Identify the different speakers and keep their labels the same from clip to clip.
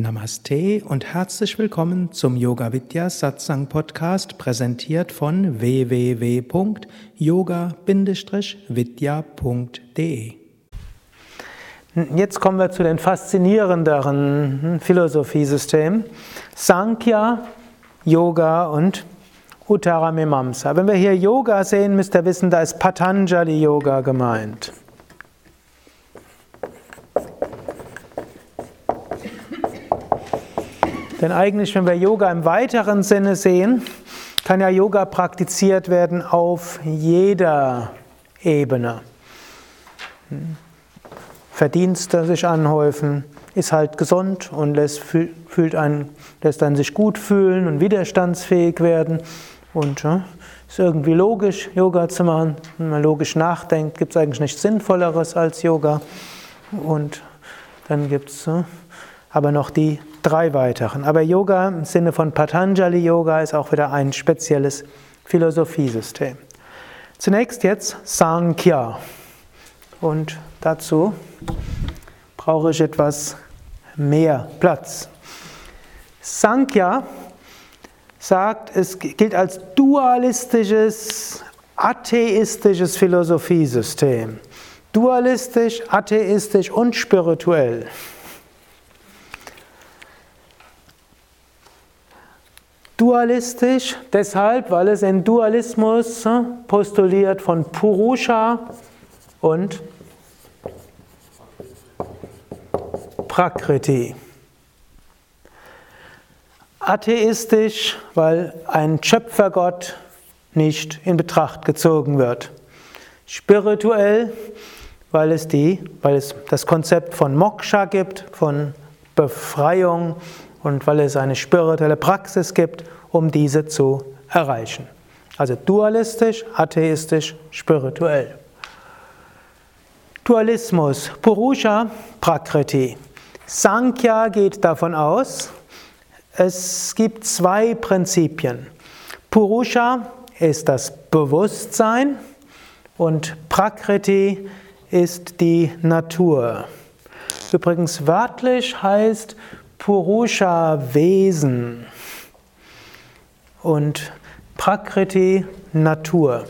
Speaker 1: Namaste und herzlich willkommen zum Yoga Vidya Satsang Podcast, präsentiert von www.yoga-vidya.de.
Speaker 2: Jetzt kommen wir zu den faszinierenderen Philosophiesystemen. Sankhya, Yoga und Uttaramimamsa. Wenn wir hier Yoga sehen, müsst ihr wissen, da ist Patanjali Yoga gemeint. Denn eigentlich, wenn wir Yoga im weiteren Sinne sehen, kann ja Yoga praktiziert werden auf jeder Ebene. Verdienste sich anhäufen, ist halt gesund und lässt, fühlt einen, lässt einen sich gut fühlen und widerstandsfähig werden. Und ja, ist irgendwie logisch, Yoga zu machen. Wenn man logisch nachdenkt, gibt es eigentlich nichts Sinnvolleres als Yoga. Und dann gibt es ja, aber noch die drei weiteren. Aber Yoga im Sinne von Patanjali Yoga ist auch wieder ein spezielles Philosophiesystem. Zunächst jetzt Sankhya. Und dazu brauche ich etwas mehr Platz. Sankhya sagt, es gilt als dualistisches, atheistisches Philosophiesystem. Dualistisch, atheistisch und spirituell. Dualistisch deshalb, weil es einen Dualismus postuliert von Purusha und Prakriti. Atheistisch, weil ein Schöpfergott nicht in Betracht gezogen wird. Spirituell, weil es, die, weil es das Konzept von Moksha gibt, von Befreiung und weil es eine spirituelle Praxis gibt, um diese zu erreichen. Also dualistisch, atheistisch, spirituell. Dualismus, Purusha, Prakriti. Sankhya geht davon aus, es gibt zwei Prinzipien. Purusha ist das Bewusstsein und Prakriti ist die Natur. Übrigens wörtlich heißt Purusha Wesen und Prakriti Natur.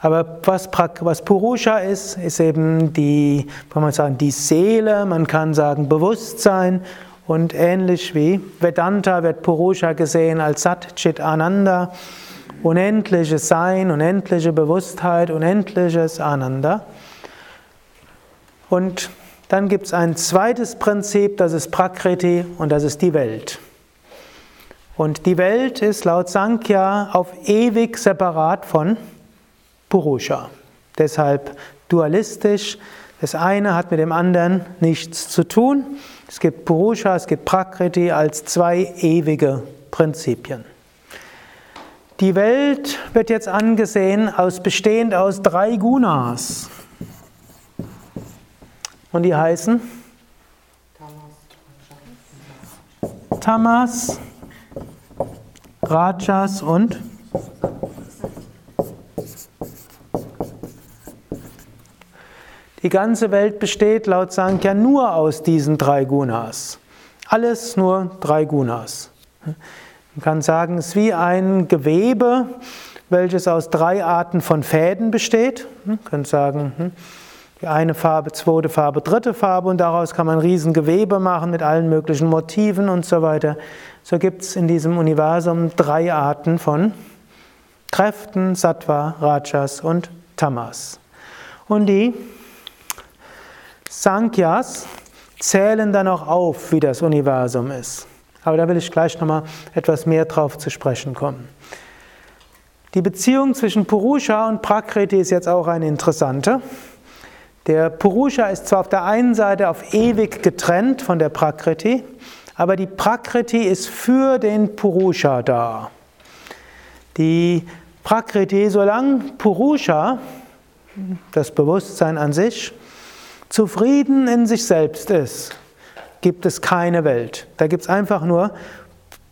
Speaker 2: Aber was, was Purusha ist, ist eben die, kann man sagen, die Seele, man kann sagen Bewusstsein und ähnlich wie Vedanta wird Purusha gesehen als Sat Chit Ananda, unendliches Sein, unendliche Bewusstheit, unendliches Ananda. Und dann gibt es ein zweites Prinzip, das ist Prakriti und das ist die Welt. Und die Welt ist laut Sankhya auf ewig separat von Purusha. Deshalb dualistisch. Das eine hat mit dem anderen nichts zu tun. Es gibt Purusha, es gibt Prakriti als zwei ewige Prinzipien. Die Welt wird jetzt angesehen aus bestehend aus drei Gunas. Und die heißen Tamas, Rajas und Die ganze Welt besteht laut Sankhya nur aus diesen drei Gunas. Alles nur drei Gunas. Man kann sagen, es ist wie ein Gewebe, welches aus drei Arten von Fäden besteht. Man kann sagen, hm, die eine Farbe, zweite Farbe, dritte Farbe und daraus kann man Riesengewebe machen mit allen möglichen Motiven und so weiter. So gibt es in diesem Universum drei Arten von Kräften, Sattva, Rajas und Tamas. Und die Sankhyas zählen dann auch auf, wie das Universum ist. Aber da will ich gleich nochmal etwas mehr drauf zu sprechen kommen. Die Beziehung zwischen Purusha und Prakriti ist jetzt auch eine interessante. Der Purusha ist zwar auf der einen Seite auf ewig getrennt von der Prakriti, aber die Prakriti ist für den Purusha da. Die Prakriti, solange Purusha, das Bewusstsein an sich, zufrieden in sich selbst ist, gibt es keine Welt. Da gibt es einfach nur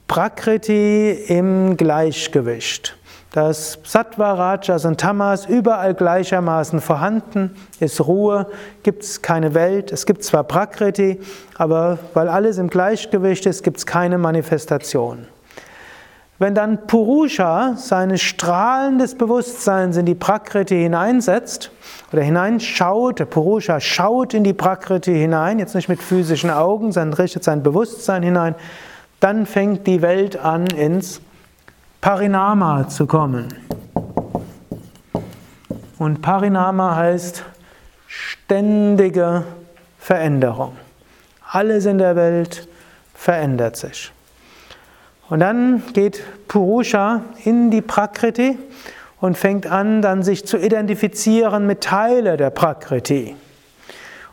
Speaker 2: Prakriti im Gleichgewicht. Dass Sattva, Rajas und Tamas überall gleichermaßen vorhanden ist Ruhe, gibt es keine Welt, es gibt zwar Prakriti, aber weil alles im Gleichgewicht ist, gibt es keine Manifestation. Wenn dann Purusha seine Strahlen des Bewusstseins in die Prakriti hineinsetzt oder hineinschaut, der Purusha schaut in die Prakriti hinein, jetzt nicht mit physischen Augen, sondern richtet sein Bewusstsein hinein, dann fängt die Welt an ins Parinama zu kommen. Und Parinama heißt ständige Veränderung. Alles in der Welt verändert sich. Und dann geht Purusha in die Prakriti und fängt an, dann sich zu identifizieren mit Teile der Prakriti.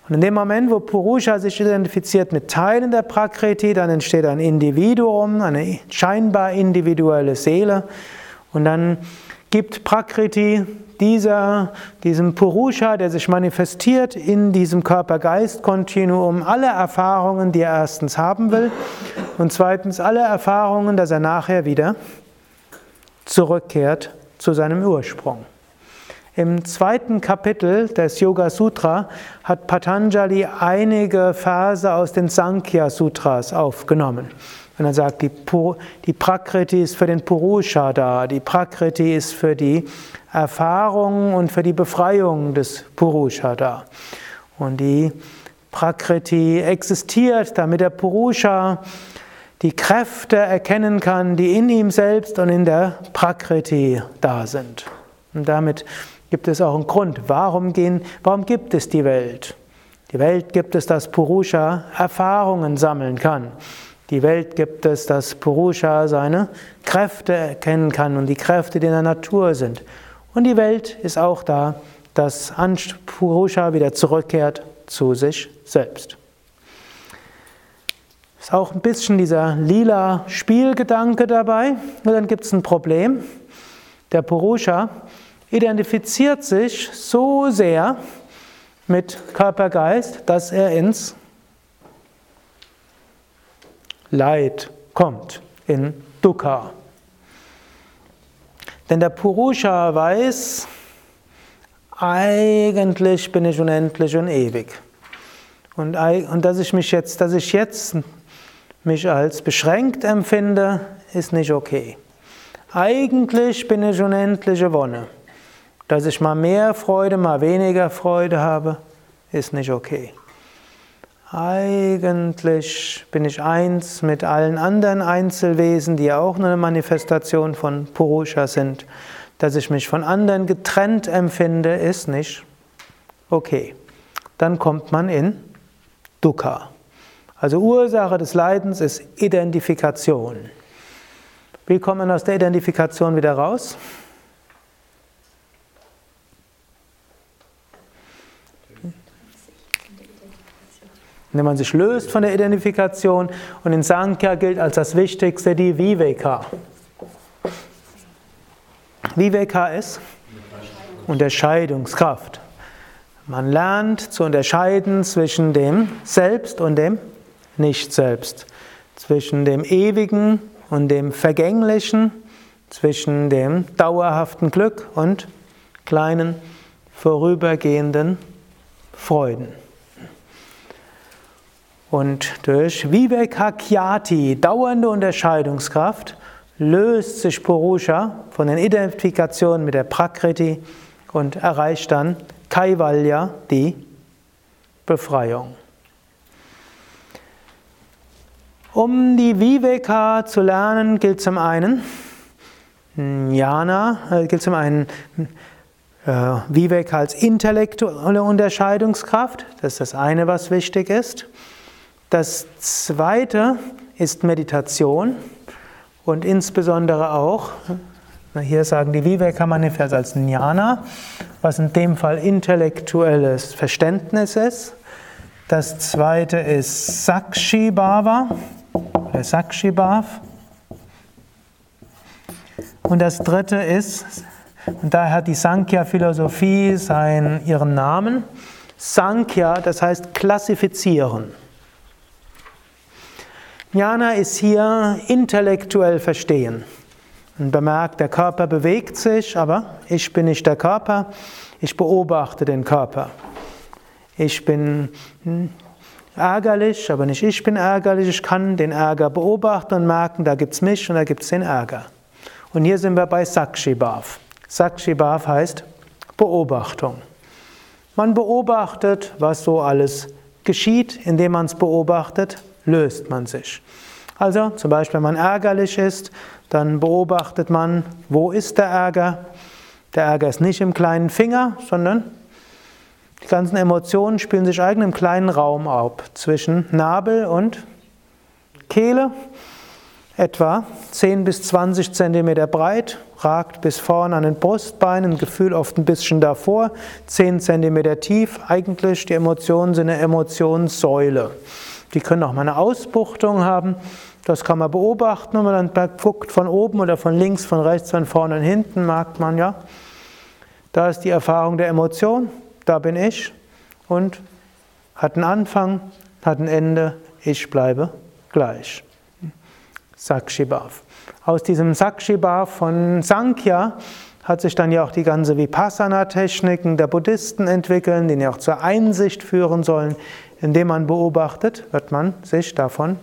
Speaker 2: Und in dem Moment, wo Purusha sich identifiziert mit Teilen der Prakriti, dann entsteht ein Individuum, eine scheinbar individuelle Seele. Und dann gibt Prakriti dieser, diesem Purusha, der sich manifestiert in diesem Körper-Geist-Kontinuum, alle Erfahrungen, die er erstens haben will und zweitens alle Erfahrungen, dass er nachher wieder zurückkehrt zu seinem Ursprung. Im zweiten Kapitel des Yoga Sutra hat Patanjali einige Verse aus den Sankhya Sutras aufgenommen. Und er sagt, die, die Prakriti ist für den Purusha da, die Prakriti ist für die Erfahrung und für die Befreiung des Purusha da. Und die Prakriti existiert, damit der Purusha die Kräfte erkennen kann, die in ihm selbst und in der Prakriti da sind. Und damit gibt es auch einen Grund. Warum, gehen, warum gibt es die Welt? Die Welt gibt es, dass Purusha Erfahrungen sammeln kann. Die Welt gibt es, dass Purusha seine Kräfte erkennen kann und die Kräfte, die in der Natur sind. Und die Welt ist auch da, dass Purusha wieder zurückkehrt zu sich selbst. Ist auch ein bisschen dieser lila Spielgedanke dabei. Und dann gibt es ein Problem. Der Purusha identifiziert sich so sehr mit Körpergeist, dass er ins Leid kommt, in Dukkha. Denn der Purusha weiß, eigentlich bin ich unendlich und ewig. Und, und dass ich mich jetzt, dass ich jetzt mich als beschränkt empfinde, ist nicht okay. Eigentlich bin ich unendliche Wonne. Dass ich mal mehr Freude, mal weniger Freude habe, ist nicht okay. Eigentlich bin ich eins mit allen anderen Einzelwesen, die ja auch eine Manifestation von Purusha sind. Dass ich mich von anderen getrennt empfinde, ist nicht okay. Dann kommt man in Dukkha. Also Ursache des Leidens ist Identifikation. Wie kommt man aus der Identifikation wieder raus? Indem man sich löst von der Identifikation. Und in Sankhya gilt als das Wichtigste die Viveka. Viveka ist Unterscheidungskraft. Man lernt zu unterscheiden zwischen dem Selbst und dem Nicht-Selbst, zwischen dem Ewigen und dem Vergänglichen, zwischen dem dauerhaften Glück und kleinen vorübergehenden Freuden. Und durch Vivekakyati, dauernde Unterscheidungskraft, löst sich Purusha von den Identifikationen mit der Prakriti und erreicht dann Kaivalya, die Befreiung. Um die Viveka zu lernen, gilt zum einen Jnana, äh, gilt zum einen äh, Viveka als intellektuelle Unterscheidungskraft, das ist das eine, was wichtig ist. Das zweite ist Meditation und insbesondere auch, hier sagen die Viveka-Manifest als Jnana, was in dem Fall intellektuelles Verständnis ist. Das zweite ist Sakshi Bhava oder Sakshi Bhav. Und das dritte ist, und daher hat die Sankhya-Philosophie ihren Namen, Sankhya, das heißt klassifizieren. Jnana ist hier intellektuell verstehen. und bemerkt, der Körper bewegt sich, aber ich bin nicht der Körper, ich beobachte den Körper. Ich bin hm, ärgerlich, aber nicht ich bin ärgerlich, ich kann den Ärger beobachten und merken, da gibt es mich und da gibt es den Ärger. Und hier sind wir bei Sakshibhav. Sakshibhav heißt Beobachtung. Man beobachtet, was so alles geschieht, indem man es beobachtet, löst man sich. Also zum Beispiel, wenn man ärgerlich ist, dann beobachtet man, wo ist der Ärger. Der Ärger ist nicht im kleinen Finger, sondern die ganzen Emotionen spielen sich eigentlich im kleinen Raum ab, zwischen Nabel und Kehle, etwa 10 bis 20 Zentimeter breit, ragt bis vorne an den Brustbeinen, Gefühl oft ein bisschen davor, 10 Zentimeter tief. Eigentlich die Emotionen sind eine Emotionssäule. Die können auch mal eine Ausbuchtung haben. Das kann man beobachten, wenn man dann guckt von oben oder von links, von rechts, von vorne und hinten, merkt man ja, da ist die Erfahrung der Emotion, da bin ich und hat einen Anfang, hat ein Ende, ich bleibe gleich. Sakshibhav. Aus diesem Sakshibhav von Sankhya hat sich dann ja auch die ganze Vipassana-Techniken der Buddhisten entwickelt, die ja auch zur Einsicht führen sollen. Indem man beobachtet, wird man sich davon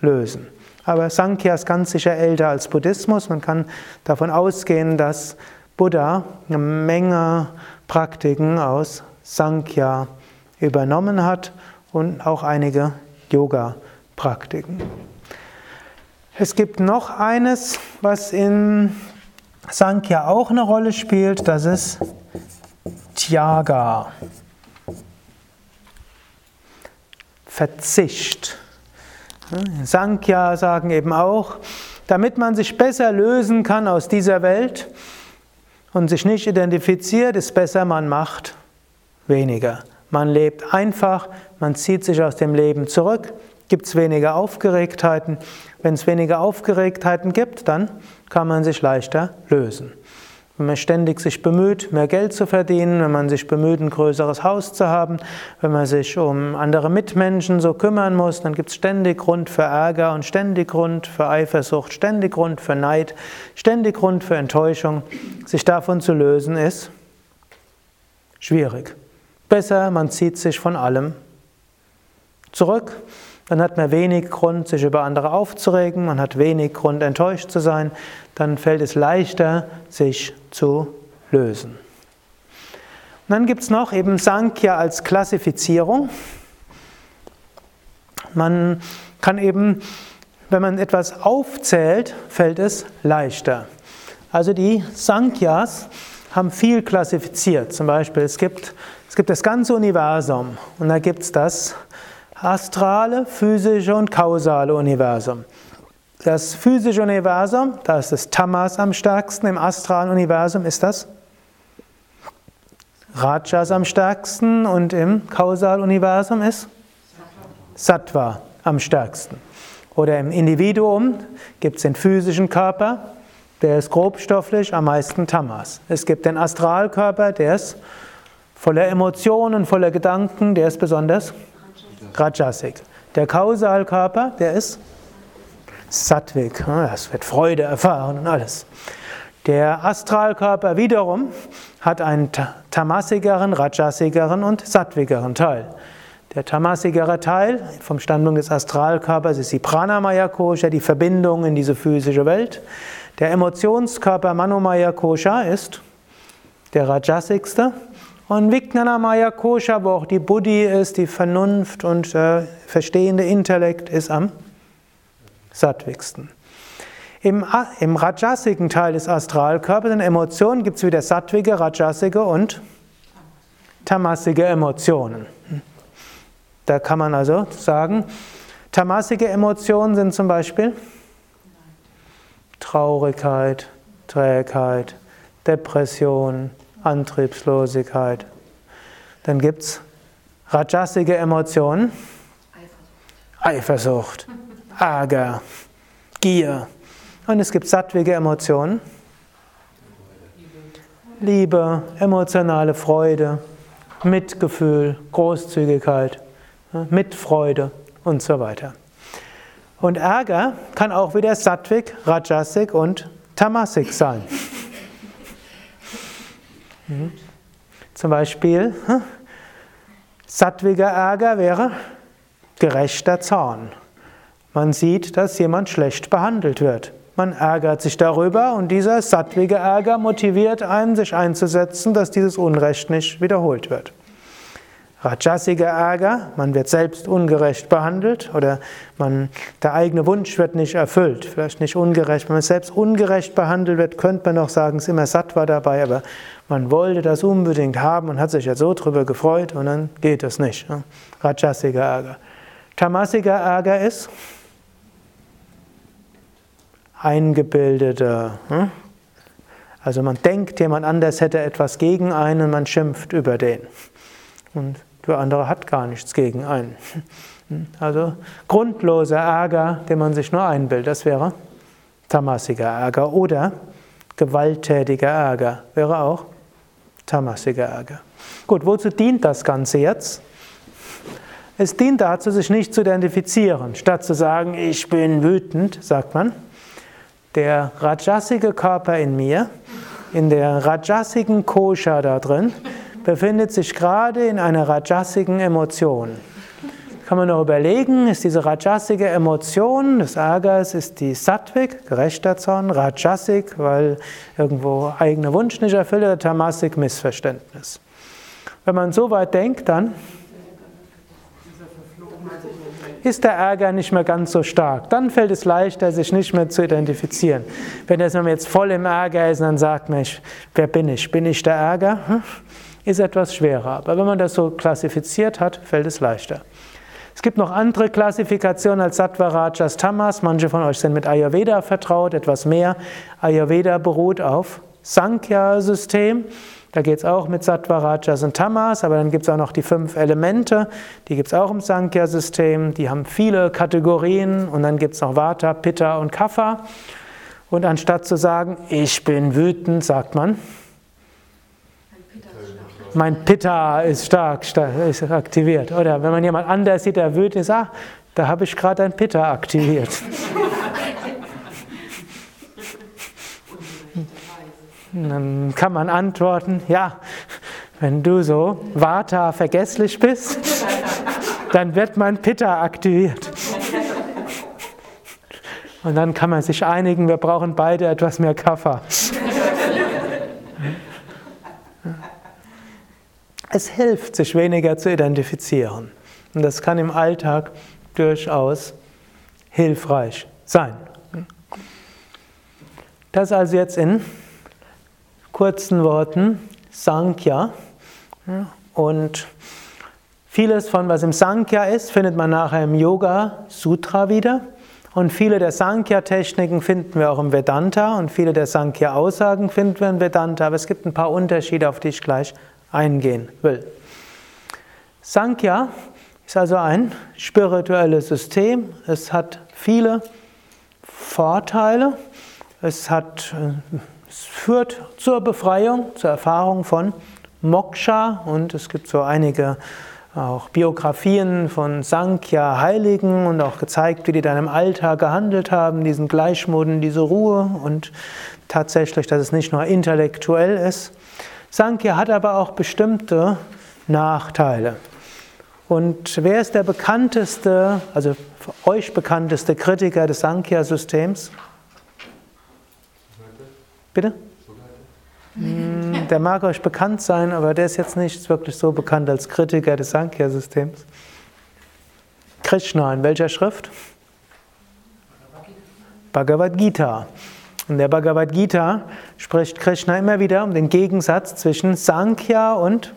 Speaker 2: lösen. Aber Sankhya ist ganz sicher älter als Buddhismus. Man kann davon ausgehen, dass Buddha eine Menge Praktiken aus Sankhya übernommen hat und auch einige Yoga-Praktiken. Es gibt noch eines, was in Sankhya auch eine Rolle spielt, das ist Tyaga. Verzicht. Sankhya sagen eben auch, damit man sich besser lösen kann aus dieser Welt und sich nicht identifiziert, ist besser, man macht weniger. Man lebt einfach, man zieht sich aus dem Leben zurück, gibt es weniger Aufgeregtheiten. Wenn es weniger Aufgeregtheiten gibt, dann kann man sich leichter lösen. Wenn man ständig sich bemüht, mehr Geld zu verdienen, wenn man sich bemüht, ein größeres Haus zu haben, wenn man sich um andere Mitmenschen so kümmern muss, dann gibt es ständig Grund für Ärger und ständig Grund für Eifersucht, ständig Grund für Neid, ständig Grund für Enttäuschung. Sich davon zu lösen ist schwierig. Besser, man zieht sich von allem zurück dann hat man wenig Grund, sich über andere aufzuregen, man hat wenig Grund, enttäuscht zu sein, dann fällt es leichter, sich zu lösen. Und dann gibt es noch eben Sankhya als Klassifizierung. Man kann eben, wenn man etwas aufzählt, fällt es leichter. Also die Sankhyas haben viel klassifiziert. Zum Beispiel, es gibt, es gibt das ganze Universum und da gibt es das astrale, physische und kausale Universum. Das physische Universum, da ist das Tamas am stärksten, im astralen Universum ist das Rajas am stärksten und im Kausaluniversum ist Sattva am stärksten. Oder im Individuum gibt es den physischen Körper, der ist grobstofflich, am meisten Tamas. Es gibt den Astralkörper, der ist voller Emotionen, voller Gedanken, der ist besonders Rajasik. Der Kausalkörper, der ist Sattvik. Es wird Freude erfahren und alles. Der Astralkörper wiederum hat einen tamasigeren, rajasigeren und sattwigeren Teil. Der tamasigere Teil vom Standpunkt des Astralkörpers ist die Pranamaya Kosha, die Verbindung in diese physische Welt. Der Emotionskörper Manomaya Kosha ist der rajasigste und Vijnanamaya Kosha, wo auch die Buddhi ist, die Vernunft und äh, verstehende Intellekt, ist am sattwigsten. Im, Im rajasigen Teil des Astralkörpers, in Emotionen, gibt es wieder sattwige, rajasige und tamasige Emotionen. Da kann man also sagen, tamasige Emotionen sind zum Beispiel Traurigkeit, Trägheit, Depression, Antriebslosigkeit. Dann gibt es rajasige Emotionen, Eifersucht, Ärger, Gier. Und es gibt sattwige Emotionen, Liebe, emotionale Freude, Mitgefühl, Großzügigkeit, Mitfreude und so weiter. Und Ärger kann auch wieder sattvik, rajasik und tamasik sein. Mhm. Zum Beispiel, hm? sattwiger Ärger wäre gerechter Zorn. Man sieht, dass jemand schlecht behandelt wird. Man ärgert sich darüber und dieser sattwige Ärger motiviert einen, sich einzusetzen, dass dieses Unrecht nicht wiederholt wird. Rajasiger Ärger, man wird selbst ungerecht behandelt oder man, der eigene Wunsch wird nicht erfüllt, vielleicht nicht ungerecht. Wenn man selbst ungerecht behandelt wird, könnte man noch sagen, es ist immer Sattva dabei, aber man wollte das unbedingt haben und hat sich ja so drüber gefreut und dann geht es nicht. Ne? Rajasiger Ärger. Tamasiger Ärger ist eingebildete, hm? also man denkt, jemand anders hätte etwas gegen einen und man schimpft über den. Und der andere hat gar nichts gegen einen. Also grundloser Ärger, den man sich nur einbildet, das wäre tamasiger Ärger. Oder gewalttätiger Ärger wäre auch tamasiger Ärger. Gut, wozu dient das Ganze jetzt? Es dient dazu, sich nicht zu identifizieren. Statt zu sagen, ich bin wütend, sagt man, der rajasige Körper in mir, in der rajasigen Kosha da drin, befindet sich gerade in einer rajasigen Emotion. Kann man noch überlegen, ist diese rajasige Emotion des Ärgers, ist die Sattvik, gerechter Zorn, rajasik, weil irgendwo eigener Wunsch nicht erfüllt, oder tamasik, Missverständnis. Wenn man so weit denkt, dann ist der Ärger nicht mehr ganz so stark. Dann fällt es leichter, sich nicht mehr zu identifizieren. Wenn man jetzt voll im Ärger ist, dann sagt man, wer bin ich? Bin ich der Ärger? Hm? ist etwas schwerer. Aber wenn man das so klassifiziert hat, fällt es leichter. Es gibt noch andere Klassifikationen als Sattva, Rajas, Tamas. Manche von euch sind mit Ayurveda vertraut, etwas mehr. Ayurveda beruht auf Sankhya-System. Da geht es auch mit Sattva, Rajas und Tamas, aber dann gibt es auch noch die fünf Elemente, die gibt es auch im Sankhya-System, die haben viele Kategorien und dann gibt es noch Vata, Pitta und Kapha. Und anstatt zu sagen, ich bin wütend, sagt man, mein Pitta ist stark, ist aktiviert. Oder wenn man jemand anders sieht, der wütend ist, ah, da habe ich gerade ein Pitta aktiviert. Dann kann man antworten, ja, wenn du so Vata vergesslich bist, dann wird mein Pitta aktiviert. Und dann kann man sich einigen, wir brauchen beide etwas mehr Kaffer. Es hilft, sich weniger zu identifizieren. Und das kann im Alltag durchaus hilfreich sein. Das also jetzt in kurzen Worten Sankhya. Und vieles von was im Sankhya ist, findet man nachher im Yoga Sutra wieder. Und viele der Sankhya-Techniken finden wir auch im Vedanta und viele der Sankhya-Aussagen finden wir im Vedanta. Aber es gibt ein paar Unterschiede, auf die ich gleich eingehen will. Sankhya ist also ein spirituelles System. Es hat viele Vorteile. Es, hat, es führt zur Befreiung, zur Erfahrung von Moksha und es gibt so einige auch Biografien von Sankhya-Heiligen und auch gezeigt, wie die dann im Alltag gehandelt haben, diesen Gleichmuten, diese Ruhe und tatsächlich, dass es nicht nur intellektuell ist. Sankhya hat aber auch bestimmte Nachteile. Und wer ist der bekannteste, also euch bekannteste Kritiker des Sankhya-Systems? Bitte? Hm, der mag euch bekannt sein, aber der ist jetzt nicht wirklich so bekannt als Kritiker des Sankhya-Systems. Krishna, in welcher Schrift? Bhagavad Gita. In der Bhagavad Gita spricht Krishna immer wieder um den Gegensatz zwischen Sankhya und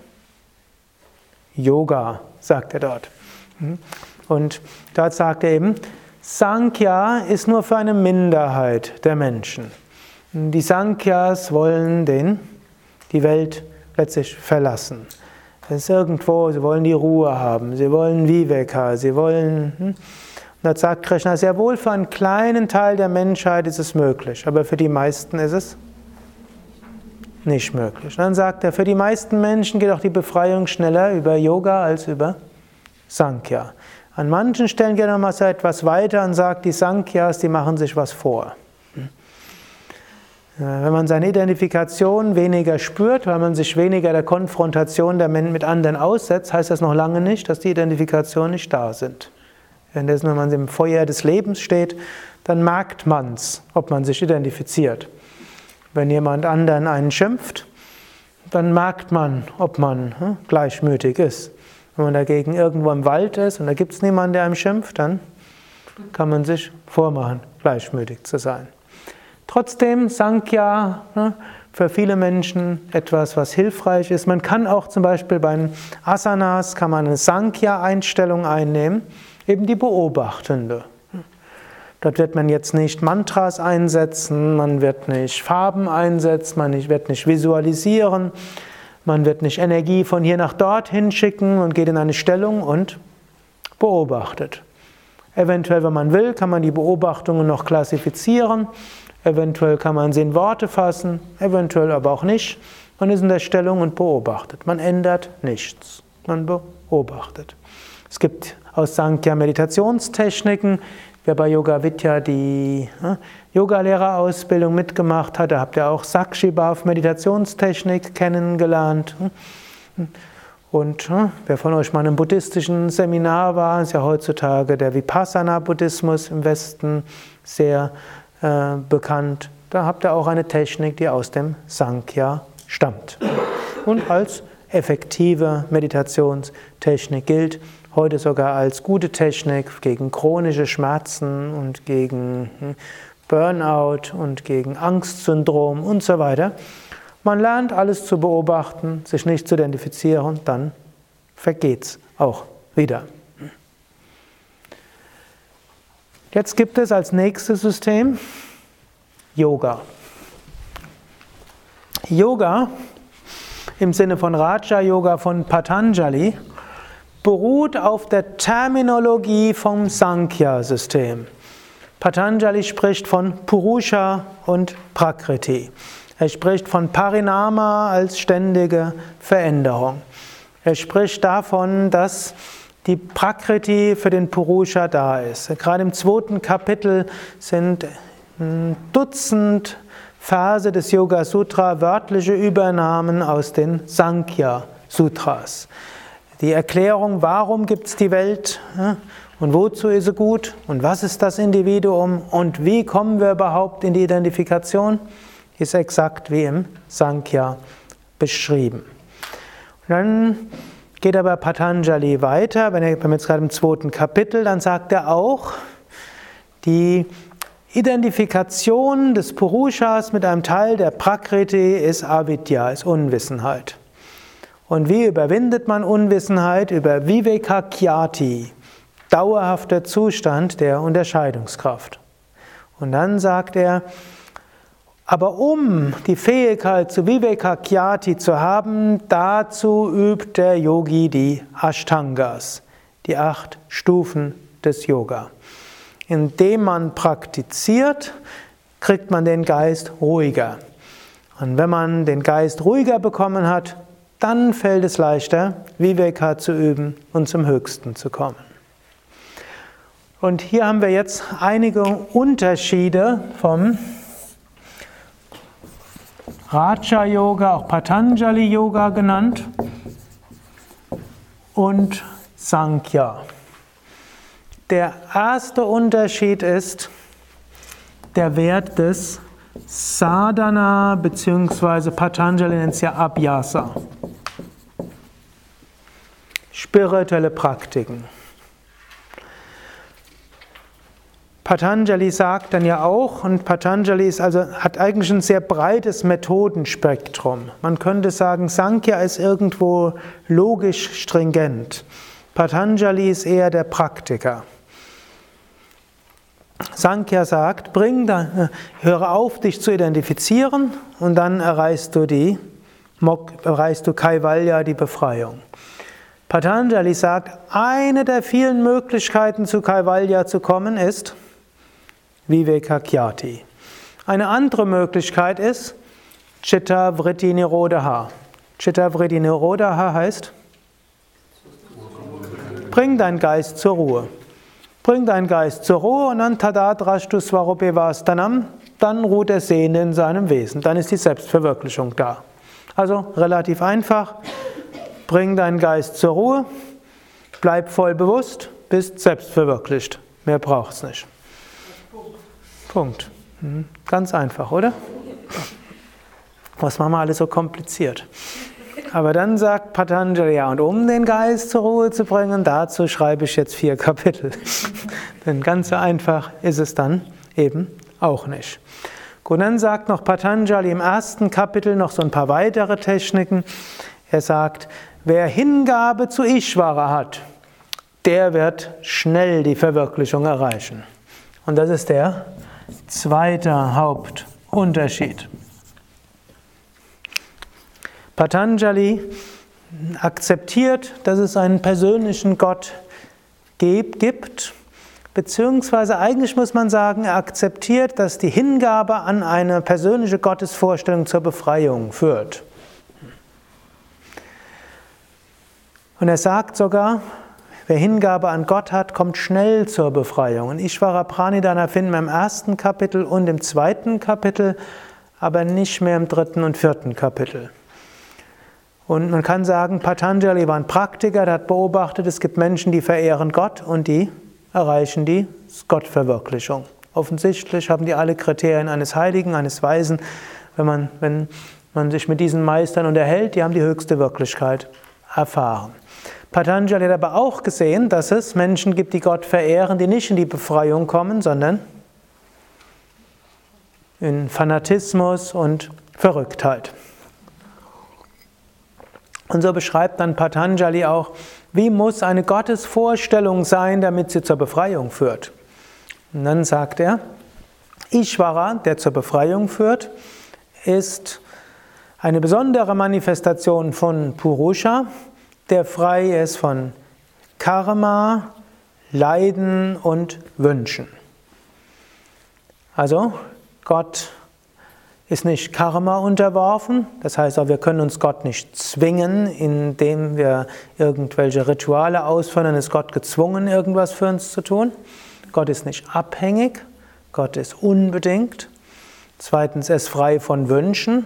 Speaker 2: Yoga, sagt er dort. Und dort sagt er eben, Sankhya ist nur für eine Minderheit der Menschen. Die Sankhyas wollen den, die Welt letztlich verlassen. Es ist irgendwo, sie wollen die Ruhe haben, sie wollen Viveka, sie wollen hm, und da sagt Krishna, sehr wohl für einen kleinen Teil der Menschheit ist es möglich, aber für die meisten ist es nicht möglich. Und dann sagt er, für die meisten Menschen geht auch die Befreiung schneller über Yoga als über Sankhya. An manchen Stellen geht er nochmal so etwas weiter und sagt, die Sankhyas, die machen sich was vor. Wenn man seine Identifikation weniger spürt, weil man sich weniger der Konfrontation der Menschen mit anderen aussetzt, heißt das noch lange nicht, dass die Identifikationen nicht da sind. Wenn man im Feuer des Lebens steht, dann merkt man es, ob man sich identifiziert. Wenn jemand anderen einen schimpft, dann merkt man, ob man hm, gleichmütig ist. Wenn man dagegen irgendwo im Wald ist und da gibt es niemanden, der einem schimpft, dann kann man sich vormachen, gleichmütig zu sein. Trotzdem Sankhya ne, für viele Menschen etwas, was hilfreich ist. Man kann auch zum Beispiel bei Asanas kann man eine Sankhya-Einstellung einnehmen, eben die beobachtende. Dort wird man jetzt nicht Mantras einsetzen, man wird nicht Farben einsetzen, man wird nicht visualisieren, man wird nicht Energie von hier nach dort hinschicken und geht in eine Stellung und beobachtet. Eventuell, wenn man will, kann man die Beobachtungen noch klassifizieren, eventuell kann man sie in Worte fassen, eventuell aber auch nicht. Man ist in der Stellung und beobachtet. Man ändert nichts, man beobachtet. Es gibt aus Sankhya Meditationstechniken, Wer bei Yoga Vidya die ne, Yogalehrerausbildung mitgemacht hat, da habt ihr auch Sakshi Bhav Meditationstechnik kennengelernt. Und ne, wer von euch mal in einem buddhistischen Seminar war, ist ja heutzutage der Vipassana-Buddhismus im Westen sehr äh, bekannt. Da habt ihr auch eine Technik, die aus dem Sankhya stammt und als effektive Meditationstechnik gilt heute sogar als gute Technik gegen chronische Schmerzen und gegen hm, Burnout und gegen Angstsyndrom und so weiter. Man lernt alles zu beobachten, sich nicht zu identifizieren, dann vergeht's auch wieder. Jetzt gibt es als nächstes System Yoga. Yoga im Sinne von Raja Yoga von Patanjali beruht auf der Terminologie vom Sankhya-System. Patanjali spricht von Purusha und Prakriti. Er spricht von Parinama als ständige Veränderung. Er spricht davon, dass die Prakriti für den Purusha da ist. Gerade im zweiten Kapitel sind ein Dutzend Verse des Yoga Sutra wörtliche Übernahmen aus den Sankhya Sutras. Die Erklärung, warum gibt es die Welt und wozu ist sie gut und was ist das Individuum und wie kommen wir überhaupt in die Identifikation, ist exakt wie im Sankhya beschrieben. Und dann geht aber Patanjali weiter, wenn er jetzt gerade im zweiten Kapitel, dann sagt er auch, die Identifikation des Purushas mit einem Teil der Prakriti ist Avidya, ist Unwissenheit. Und wie überwindet man Unwissenheit? Über Vivekakyati, dauerhafter Zustand der Unterscheidungskraft. Und dann sagt er, aber um die Fähigkeit zu Vivekakyati zu haben, dazu übt der Yogi die Ashtangas, die acht Stufen des Yoga. Indem man praktiziert, kriegt man den Geist ruhiger. Und wenn man den Geist ruhiger bekommen hat, dann fällt es leichter, Viveka zu üben und zum Höchsten zu kommen. Und hier haben wir jetzt einige Unterschiede vom Raja Yoga, auch Patanjali Yoga genannt, und Sankhya. Der erste Unterschied ist der Wert des Sadhana bzw. Patanjali nennt es ja Abhyasa spirituelle Praktiken. Patanjali sagt dann ja auch, und Patanjali ist also, hat eigentlich ein sehr breites Methodenspektrum. Man könnte sagen, Sankhya ist irgendwo logisch stringent. Patanjali ist eher der Praktiker. Sankhya sagt, bring dann, äh, höre auf, dich zu identifizieren und dann erreichst du die, erreichst du Kaivalya, die Befreiung. Patanjali sagt, eine der vielen Möglichkeiten zu Kaivalya zu kommen ist Vivekakyati. Eine andere Möglichkeit ist Chitta Vritti Nirodha. Chitta Vritti Nirodha heißt Bring deinen Geist zur Ruhe. Bring deinen Geist zur Ruhe und dann Tadat Rashtu Svarupevastanam. dann ruht der Sehende in seinem Wesen, dann ist die Selbstverwirklichung da. Also relativ einfach, bring deinen Geist zur Ruhe, bleib voll bewusst, bist selbstverwirklicht. Mehr braucht es nicht. Punkt. Hm, ganz einfach, oder? Was machen wir alles so kompliziert? Aber dann sagt Patanjali, ja, und um den Geist zur Ruhe zu bringen, dazu schreibe ich jetzt vier Kapitel. Denn ganz so einfach ist es dann eben auch nicht. Gut, dann sagt noch Patanjali im ersten Kapitel noch so ein paar weitere Techniken. Er sagt, wer Hingabe zu Ishvara hat, der wird schnell die Verwirklichung erreichen. Und das ist der zweite Hauptunterschied. Patanjali akzeptiert, dass es einen persönlichen Gott gibt, beziehungsweise eigentlich muss man sagen, er akzeptiert, dass die Hingabe an eine persönliche Gottesvorstellung zur Befreiung führt. Und er sagt sogar, wer Hingabe an Gott hat, kommt schnell zur Befreiung. Und Ishvara Pranidhana finden wir im ersten Kapitel und im zweiten Kapitel, aber nicht mehr im dritten und vierten Kapitel. Und man kann sagen, Patanjali war ein Praktiker, der hat beobachtet, es gibt Menschen, die verehren Gott und die erreichen die Gottverwirklichung. Offensichtlich haben die alle Kriterien eines Heiligen, eines Weisen. Wenn man, wenn man sich mit diesen Meistern unterhält, die haben die höchste Wirklichkeit erfahren. Patanjali hat aber auch gesehen, dass es Menschen gibt, die Gott verehren, die nicht in die Befreiung kommen, sondern in Fanatismus und Verrücktheit. Und so beschreibt dann Patanjali auch, wie muss eine Gottesvorstellung sein, damit sie zur Befreiung führt. Und dann sagt er, Ishvara, der zur Befreiung führt, ist eine besondere Manifestation von Purusha, der frei ist von Karma, Leiden und Wünschen. Also Gott ist nicht Karma unterworfen. Das heißt auch, wir können uns Gott nicht zwingen, indem wir irgendwelche Rituale ausführen, dann ist Gott gezwungen, irgendwas für uns zu tun. Gott ist nicht abhängig, Gott ist unbedingt. Zweitens, er ist frei von Wünschen.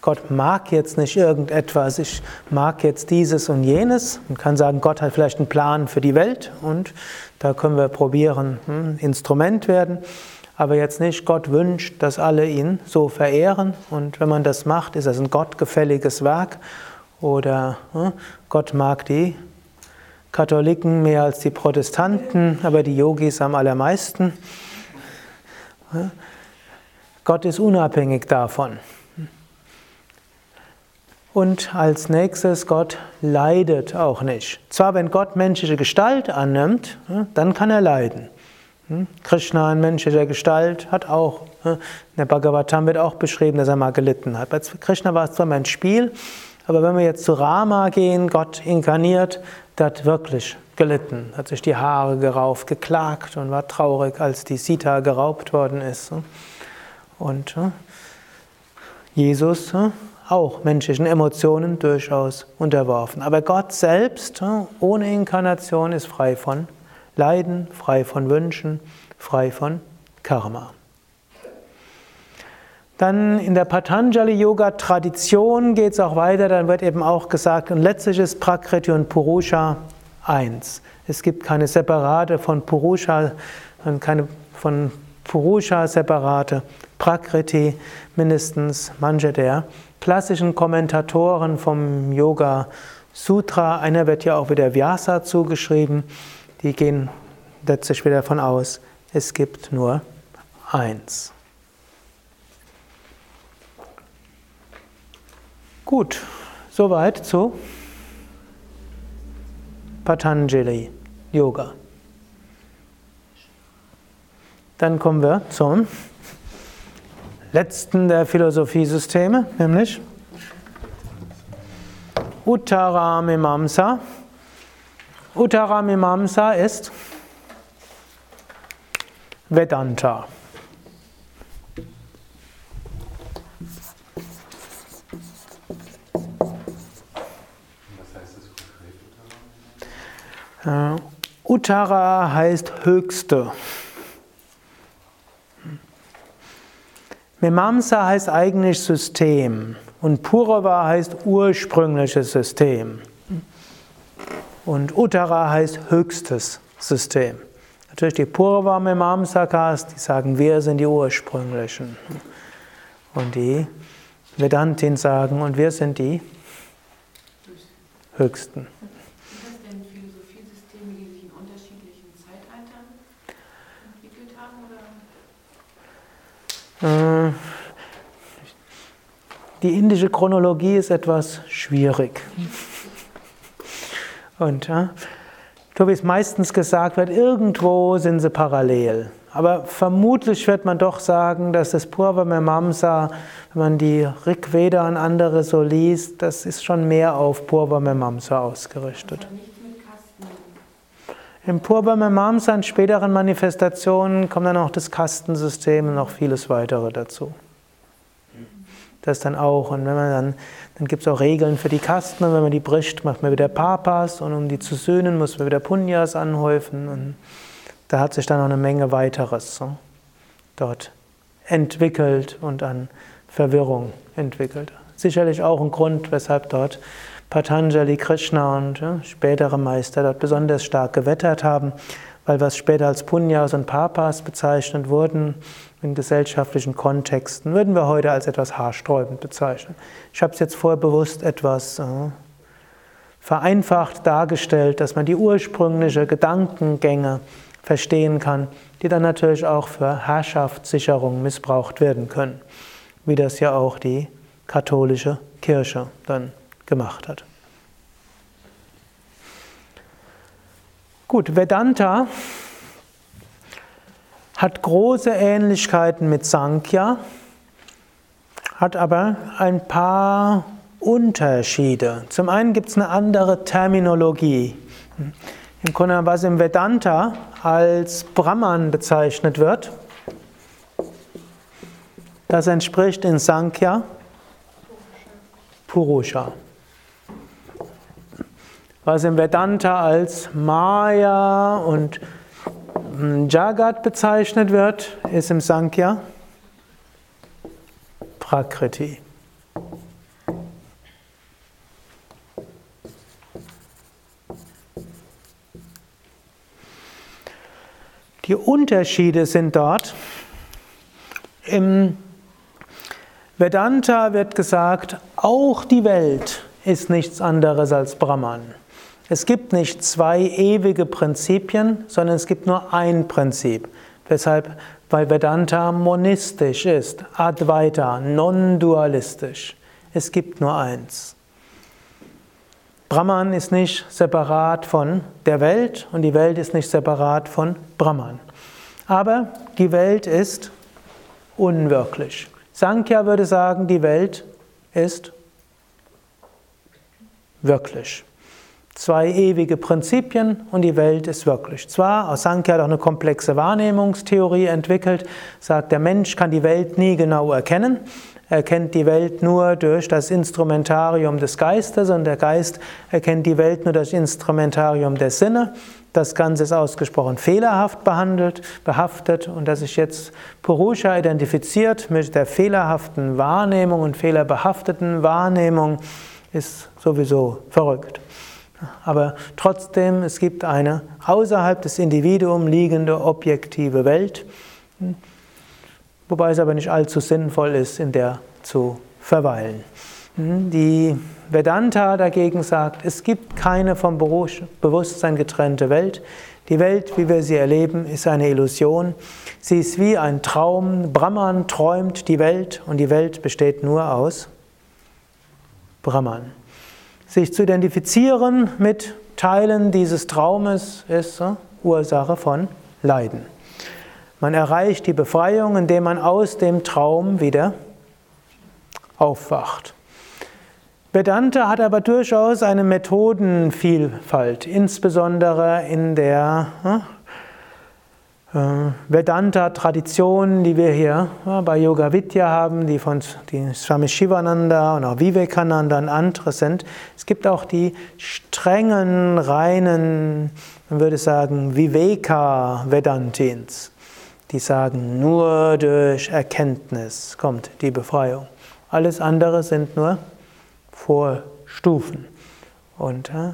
Speaker 2: Gott mag jetzt nicht irgendetwas, ich mag jetzt dieses und jenes. Man kann sagen, Gott hat vielleicht einen Plan für die Welt und da können wir probieren, hm, Instrument werden aber jetzt nicht, Gott wünscht, dass alle ihn so verehren und wenn man das macht, ist das ein gottgefälliges Werk oder hm, Gott mag die Katholiken mehr als die Protestanten, aber die Yogis am allermeisten. Gott ist unabhängig davon. Und als nächstes, Gott leidet auch nicht. Zwar, wenn Gott menschliche Gestalt annimmt, dann kann er leiden. Hm? Krishna in menschlicher Gestalt hat auch, in der Bhagavatam wird auch beschrieben, dass er mal gelitten hat. Bei Krishna war es zwar ein Spiel, aber wenn wir jetzt zu Rama gehen, Gott inkarniert, der hat wirklich gelitten, hat sich die Haare gerauft, geklagt und war traurig, als die Sita geraubt worden ist. Und Jesus auch menschlichen Emotionen durchaus unterworfen. Aber Gott selbst, ohne Inkarnation, ist frei von Leiden, frei von Wünschen, frei von Karma. Dann in der Patanjali-Yoga-Tradition geht es auch weiter, dann wird eben auch gesagt, und letztlich ist Prakriti und Purusha eins. Es gibt keine separate von Purusha, keine von Purusha separate Prakriti, mindestens manche der klassischen Kommentatoren vom Yoga Sutra, einer wird ja auch wieder Vyasa zugeschrieben, die gehen letztlich wieder davon aus, es gibt nur eins. Gut, soweit zu Patanjali Yoga. Dann kommen wir zum letzten der Philosophiesysteme, nämlich Uttaramimamsa. Uttaramimamsa ist Vedanta. Uh, Uttara heißt höchste. Mimamsa heißt eigentlich System und Purava heißt ursprüngliches System. Und Uttara heißt höchstes System. Natürlich die Purva Mimamsakas, die sagen, wir sind die ursprünglichen. Und die Vedantin sagen, und wir sind die höchsten. Sind das denn Philosophiesysteme, die sich in unterschiedlichen Zeitaltern entwickelt haben? Oder? Äh, die indische Chronologie ist etwas schwierig. Und so wie es meistens gesagt wird, irgendwo sind sie parallel. Aber vermutlich wird man doch sagen, dass das Purva Memamsa, wenn man die Rig Veda und andere so liest, das ist schon mehr auf Purva Memamsa ausgerichtet. Im Purva Memamsa in späteren Manifestationen kommt dann auch das Kastensystem und noch vieles weitere dazu. Das dann auch. Und wenn man dann, dann gibt es auch Regeln für die Kasten und wenn man die bricht, macht man wieder Papas und um die zu söhnen, muss man wieder Punyas anhäufen. Und da hat sich dann noch eine Menge weiteres so, dort entwickelt und an Verwirrung entwickelt. Sicherlich auch ein Grund, weshalb dort Patanjali, Krishna und ja, spätere Meister dort besonders stark gewettert haben, weil was später als Punyas und Papas bezeichnet wurden, in gesellschaftlichen Kontexten, würden wir heute als etwas haarsträubend bezeichnen. Ich habe es jetzt vorher bewusst etwas äh, vereinfacht dargestellt, dass man die ursprüngliche Gedankengänge verstehen kann, die dann natürlich auch für Herrschaftssicherung missbraucht werden können, wie das ja auch die katholische Kirche dann gemacht hat. Gut, Vedanta hat große Ähnlichkeiten mit Sankhya, hat aber ein paar Unterschiede. Zum einen gibt es eine andere Terminologie. Im Grunde, was im Vedanta als Brahman bezeichnet wird, das entspricht in Sankhya Purusha was im Vedanta als Maya und Jagat bezeichnet wird, ist im Sankhya Prakriti. Die Unterschiede sind dort. Im Vedanta wird gesagt, auch die Welt ist nichts anderes als Brahman. Es gibt nicht zwei ewige Prinzipien, sondern es gibt nur ein Prinzip. Weshalb, weil Vedanta monistisch ist, Advaita, non-dualistisch. Es gibt nur eins. Brahman ist nicht separat von der Welt und die Welt ist nicht separat von Brahman. Aber die Welt ist unwirklich. Sankhya würde sagen, die Welt ist wirklich zwei ewige Prinzipien und die Welt ist wirklich. Zwar, aus Sankhya hat auch eine komplexe Wahrnehmungstheorie entwickelt, sagt, der Mensch kann die Welt nie genau erkennen. Er kennt die Welt nur durch das Instrumentarium des Geistes und der Geist erkennt die Welt nur durch das Instrumentarium der Sinne. Das Ganze ist ausgesprochen fehlerhaft behandelt, behaftet und dass sich jetzt Purusha identifiziert mit der fehlerhaften Wahrnehmung und fehlerbehafteten Wahrnehmung, ist sowieso verrückt. Aber trotzdem, es gibt eine außerhalb des Individuums liegende objektive Welt, wobei es aber nicht allzu sinnvoll ist, in der zu verweilen. Die Vedanta dagegen sagt, es gibt keine vom Bewusstsein getrennte Welt. Die Welt, wie wir sie erleben, ist eine Illusion. Sie ist wie ein Traum. Brahman träumt die Welt und die Welt besteht nur aus Brahman. Sich zu identifizieren mit Teilen dieses Traumes ist Ursache von Leiden. Man erreicht die Befreiung, indem man aus dem Traum wieder aufwacht. Vedanta hat aber durchaus eine Methodenvielfalt, insbesondere in der äh, Vedanta-Traditionen, die wir hier bei Yoga Vidya haben, die von die Swami Shivananda und auch Vivekananda und andere sind. Es gibt auch die strengen, reinen, man würde sagen, Viveka-Vedantins. die sagen, nur durch Erkenntnis kommt die Befreiung. Alles andere sind nur Vorstufen. Und äh,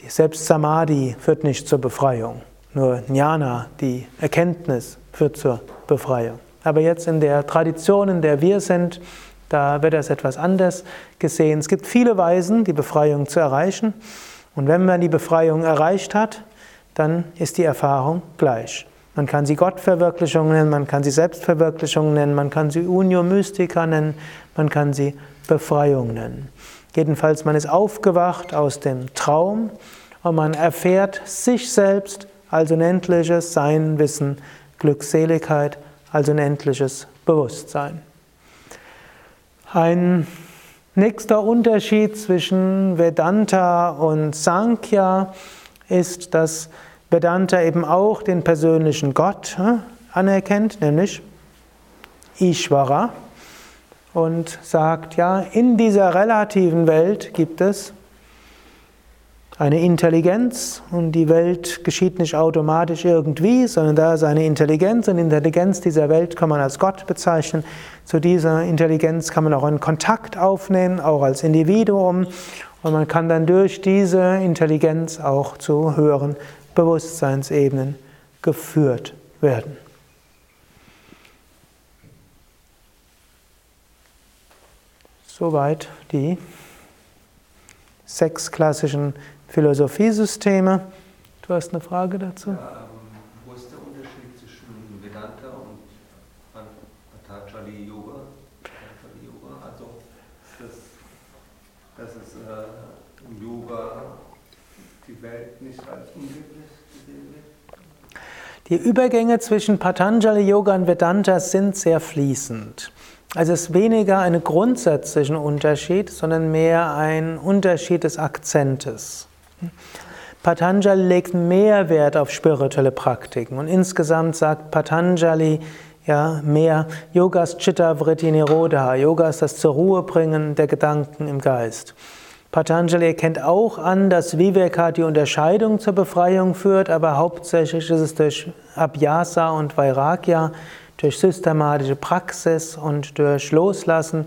Speaker 2: die selbst Samadhi führt nicht zur Befreiung. Nur Jnana, die Erkenntnis, führt zur Befreiung. Aber jetzt in der Tradition, in der wir sind, da wird das etwas anders gesehen. Es gibt viele Weisen, die Befreiung zu erreichen. Und wenn man die Befreiung erreicht hat, dann ist die Erfahrung gleich. Man kann sie Gottverwirklichung nennen, man kann sie Selbstverwirklichung nennen, man kann sie Unio Mystica nennen, man kann sie Befreiung nennen. Jedenfalls, man ist aufgewacht aus dem Traum und man erfährt sich selbst als unendliches Sein, Wissen, Glückseligkeit, als unendliches Bewusstsein. Ein nächster Unterschied zwischen Vedanta und Sankhya ist, dass Vedanta eben auch den persönlichen Gott anerkennt, nämlich Ishvara, und sagt, ja, in dieser relativen Welt gibt es eine Intelligenz und die Welt geschieht nicht automatisch irgendwie, sondern da ist eine Intelligenz und Intelligenz dieser Welt kann man als Gott bezeichnen. Zu dieser Intelligenz kann man auch einen Kontakt aufnehmen, auch als Individuum und man kann dann durch diese Intelligenz auch zu höheren Bewusstseinsebenen geführt werden. Soweit die sechs klassischen Philosophiesysteme. Du hast eine Frage dazu? Ja,
Speaker 3: ähm, wo ist der Unterschied zwischen Vedanta und Patanjali Yoga? Patanjali Yoga, also dass, dass es äh, im Yoga die Welt nicht als unglücklich gesehen wird?
Speaker 2: Die Übergänge zwischen Patanjali Yoga und Vedanta sind sehr fließend. Also es ist weniger ein grundsätzlicher Unterschied, sondern mehr ein Unterschied des Akzentes. Patanjali legt mehr Wert auf spirituelle Praktiken und insgesamt sagt Patanjali ja mehr Yogas Chitta Vritti Nirodha, Yoga ist das zur Ruhe bringen der Gedanken im Geist. Patanjali erkennt auch an, dass Viveka die Unterscheidung zur Befreiung führt, aber hauptsächlich ist es durch Abhyasa und Vairagya, durch systematische Praxis und durch Loslassen.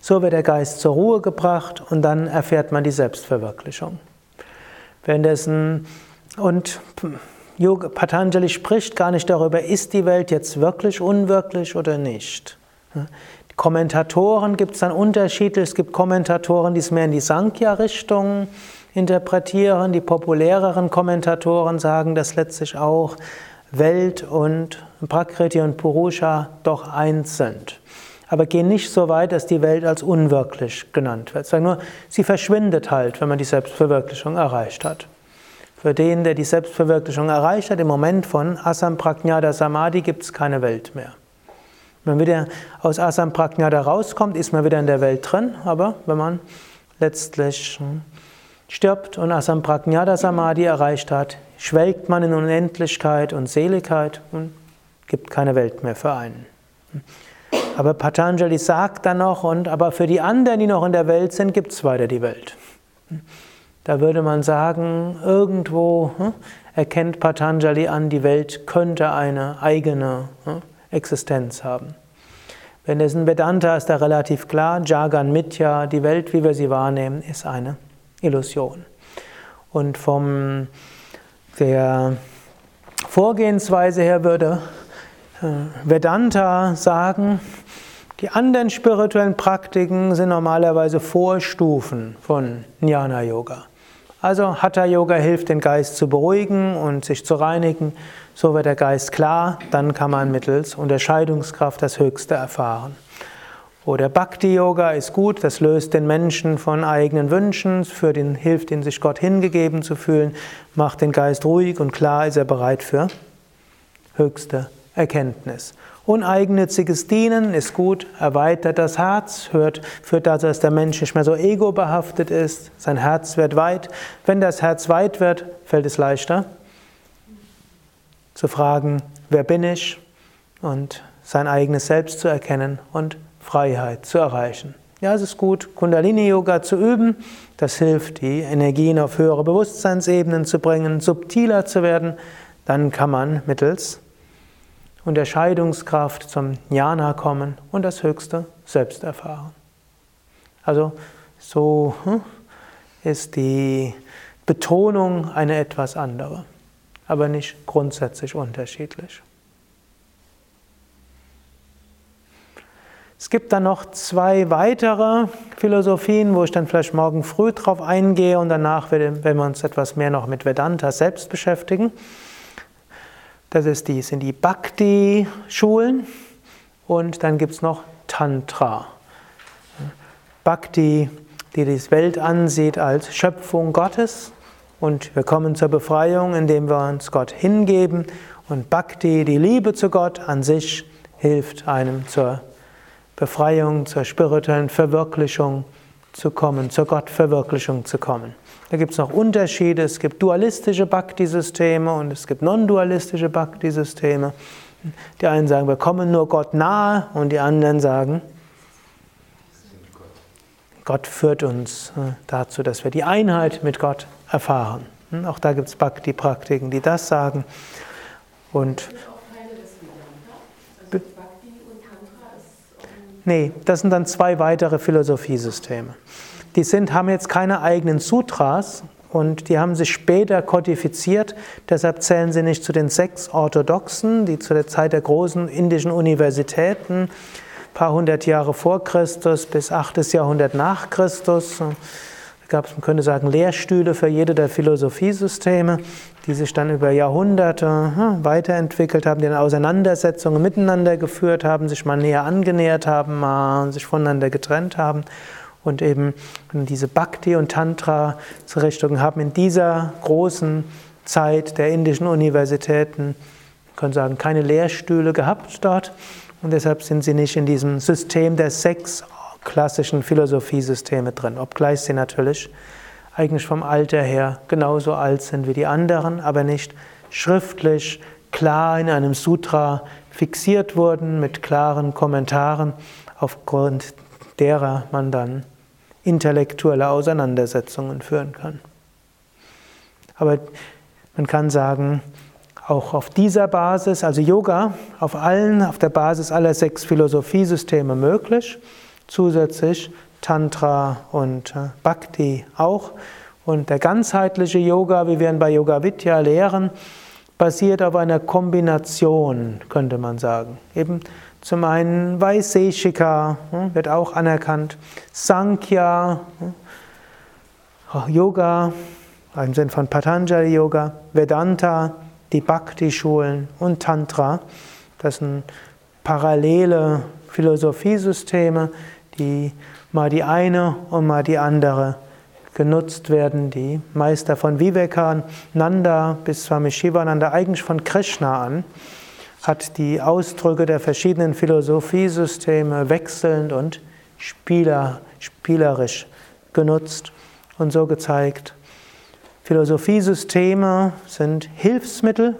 Speaker 2: So wird der Geist zur Ruhe gebracht und dann erfährt man die Selbstverwirklichung. Währenddessen, und Patanjali spricht gar nicht darüber, ist die Welt jetzt wirklich unwirklich oder nicht. Die Kommentatoren gibt es dann unterschiedlich. Es gibt Kommentatoren, die es mehr in die Sankhya-Richtung interpretieren. Die populäreren Kommentatoren sagen, dass letztlich auch Welt und Prakriti und Purusha doch eins sind. Aber gehen nicht so weit, dass die Welt als unwirklich genannt wird. Sagen nur, sie verschwindet halt, wenn man die Selbstverwirklichung erreicht hat. Für den, der die Selbstverwirklichung erreicht hat, im Moment von Asam Prajnada Samadhi gibt es keine Welt mehr. Wenn man wieder aus Asam Prajnada rauskommt, ist man wieder in der Welt drin, aber wenn man letztlich hm, stirbt und Asam Prajnada Samadhi erreicht hat, schwelgt man in Unendlichkeit und Seligkeit und gibt keine Welt mehr für einen. Aber Patanjali sagt dann noch, und aber für die anderen, die noch in der Welt sind, gibt es weiter die Welt. Da würde man sagen, irgendwo hm, erkennt Patanjali an, die Welt könnte eine eigene hm, Existenz haben. Wenn es in Vedanta ist da relativ klar, Jagan Mitya, die Welt, wie wir sie wahrnehmen, ist eine Illusion. Und vom der Vorgehensweise her würde äh, Vedanta sagen, die anderen spirituellen Praktiken sind normalerweise Vorstufen von Jnana Yoga. Also Hatha Yoga hilft den Geist zu beruhigen und sich zu reinigen. So wird der Geist klar, dann kann man mittels Unterscheidungskraft das Höchste erfahren. Oder Bhakti Yoga ist gut, das löst den Menschen von eigenen Wünschen, für den, hilft ihn, sich Gott hingegeben zu fühlen, macht den Geist ruhig und klar ist er bereit für höchste Erkenntnis. Uneigennütziges Dienen ist gut, erweitert das Herz, hört, führt dazu, dass der Mensch nicht mehr so egobehaftet ist, sein Herz wird weit. Wenn das Herz weit wird, fällt es leichter zu fragen, wer bin ich und sein eigenes Selbst zu erkennen und Freiheit zu erreichen. Ja, es ist gut, Kundalini-Yoga zu üben. Das hilft, die Energien auf höhere Bewusstseinsebenen zu bringen, subtiler zu werden. Dann kann man mittels Unterscheidungskraft zum Jnana kommen und das höchste Selbst erfahren. Also so hm, ist die Betonung eine etwas andere, aber nicht grundsätzlich unterschiedlich. Es gibt dann noch zwei weitere Philosophien, wo ich dann vielleicht morgen früh drauf eingehe und danach werden wir uns etwas mehr noch mit Vedanta selbst beschäftigen. Das ist die, sind die Bhakti-Schulen und dann gibt es noch Tantra. Bhakti, die die Welt ansieht als Schöpfung Gottes und wir kommen zur Befreiung, indem wir uns Gott hingeben und Bhakti, die Liebe zu Gott an sich, hilft einem zur Befreiung, zur spirituellen Verwirklichung zu kommen, zur Gottverwirklichung zu kommen. Da gibt es noch Unterschiede. Es gibt dualistische Bhakti-Systeme und es gibt non-dualistische Bhakti-Systeme. Die einen sagen, wir kommen nur Gott nahe und die anderen sagen, Gott führt uns äh, dazu, dass wir die Einheit mit Gott erfahren. Hm, auch da gibt es Bhakti-Praktiken, die das sagen. Und Nee, das sind dann zwei weitere Philosophiesysteme. Die sind, haben jetzt keine eigenen Sutras und die haben sich später kodifiziert, deshalb zählen sie nicht zu den sechs Orthodoxen, die zu der Zeit der großen indischen Universitäten, ein paar hundert Jahre vor Christus bis achtes Jahrhundert nach Christus, gab es, man könnte sagen, Lehrstühle für jede der Philosophiesysteme, die sich dann über Jahrhunderte hm, weiterentwickelt haben, die dann Auseinandersetzungen miteinander geführt haben, sich mal näher angenähert haben, mal sich voneinander getrennt haben. Und eben diese Bhakti- und Tantra-Richtungen haben in dieser großen Zeit der indischen Universitäten, könnte sagen, keine Lehrstühle gehabt dort. Und deshalb sind sie nicht in diesem System der sechs klassischen Philosophiesysteme drin, obgleich sie natürlich eigentlich vom Alter her genauso alt sind wie die anderen, aber nicht schriftlich klar in einem Sutra fixiert wurden mit klaren Kommentaren, aufgrund derer man dann intellektuelle Auseinandersetzungen führen kann. Aber man kann sagen, auch auf dieser Basis, also Yoga, auf allen, auf der Basis aller sechs Philosophiesysteme möglich zusätzlich Tantra und äh, Bhakti auch. Und der ganzheitliche Yoga, wie wir ihn bei Yoga Vidya lehren, basiert auf einer Kombination, könnte man sagen. Eben zum einen Vaiseshika hm, wird auch anerkannt, Sankhya, hm, Yoga, im Sinn von Patanjali Yoga, Vedanta, die Bhakti-Schulen und Tantra. Das sind parallele Philosophiesysteme, die mal die eine und mal die andere genutzt werden. Die Meister von Vivekananda bis Swami Shivananda, eigentlich von Krishna an, hat die Ausdrücke der verschiedenen Philosophiesysteme wechselnd und spieler, spielerisch genutzt und so gezeigt. Philosophiesysteme sind Hilfsmittel,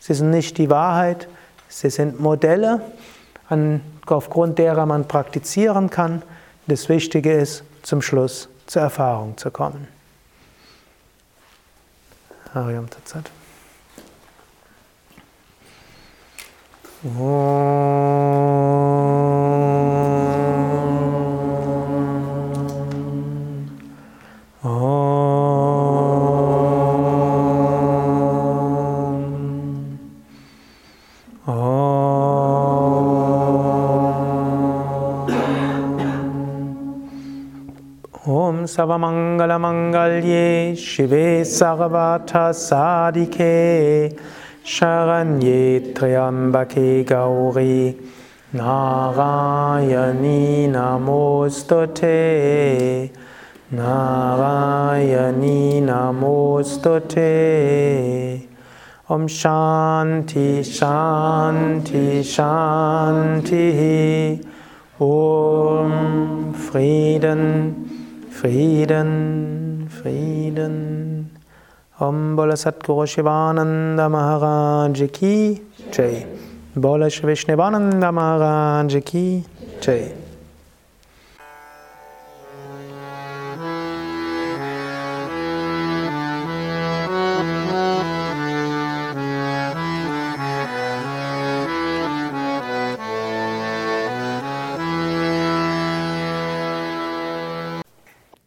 Speaker 2: sie sind nicht die Wahrheit, sie sind Modelle, an aufgrund derer man praktizieren kann. Das Wichtige ist, zum Schluss zur Erfahrung zu kommen. Hariam Tatsat. सर्वमङ्गलमङ्गल्ये शिवे सर्वार्थसारिखे Sharanye Triambake Gauri Narayani Namostute Narayani Namostute Om Shanti Shanti Shanti. Om Frieden Frieden, Frieden. Om Bola Satguru Shivananda Maharaj Ki Jai. Bola Vishnevananda Maharaj Ki Jai.